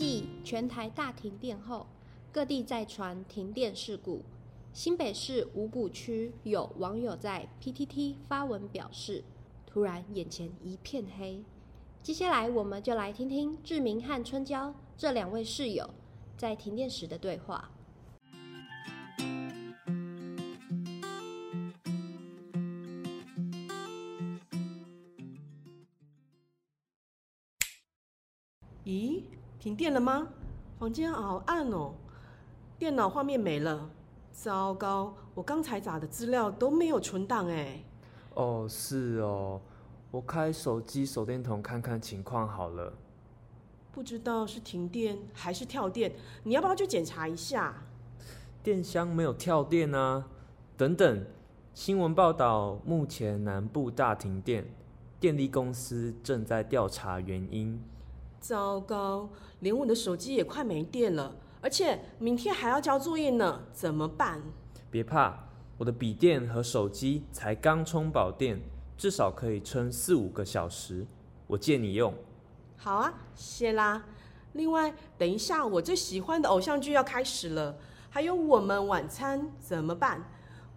继全台大停电后，各地再传停电事故。新北市五股区有网友在 PTT 发文表示，突然眼前一片黑。接下来，我们就来听听志明和春娇这两位室友在停电时的对话。咦，停电了吗？房间好暗哦，电脑画面没了。糟糕，我刚才打的资料都没有存档哎。哦，是哦，我开手机手电筒看看情况好了。不知道是停电还是跳电，你要不要去检查一下？电箱没有跳电啊。等等，新闻报道目前南部大停电，电力公司正在调查原因。糟糕，连我的手机也快没电了。而且明天还要交作业呢，怎么办？别怕，我的笔电和手机才刚充饱电，至少可以撑四五个小时，我借你用。好啊，谢啦。另外，等一下我最喜欢的偶像剧要开始了，还有我们晚餐怎么办？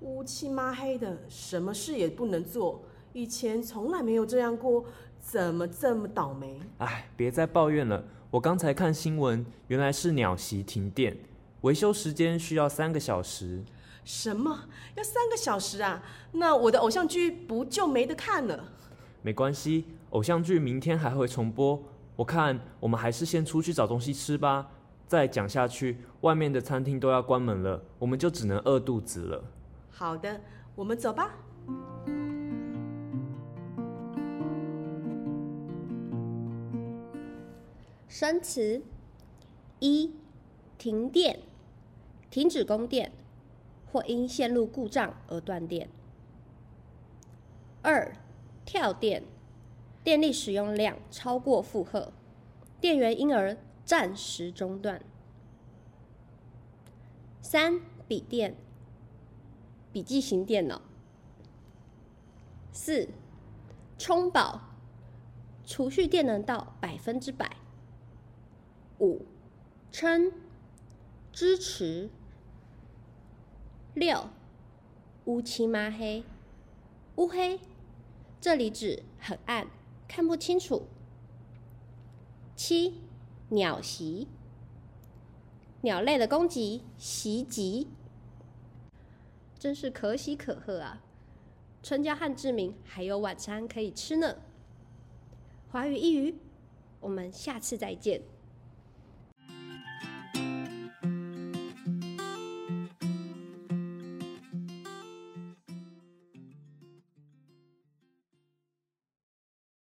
乌漆嘛黑的，什么事也不能做，以前从来没有这样过，怎么这么倒霉？哎，别再抱怨了。我刚才看新闻，原来是鸟席停电，维修时间需要三个小时。什么？要三个小时啊？那我的偶像剧不就没得看了？没关系，偶像剧明天还会重播。我看我们还是先出去找东西吃吧。再讲下去，外面的餐厅都要关门了，我们就只能饿肚子了。好的，我们走吧。生词：一、停电，停止供电，或因线路故障而断电；二、跳电，电力使用量超过负荷，电源因而暂时中断；三、笔电，笔记型电脑；四、充饱，储蓄电能到百分之百。五、撑、支持。六、乌漆嘛黑，乌黑，这里指很暗，看不清楚。七、鸟袭，鸟类的攻击，袭击，真是可喜可贺啊！春娇和志明还有晚餐可以吃呢。华语一语，我们下次再见。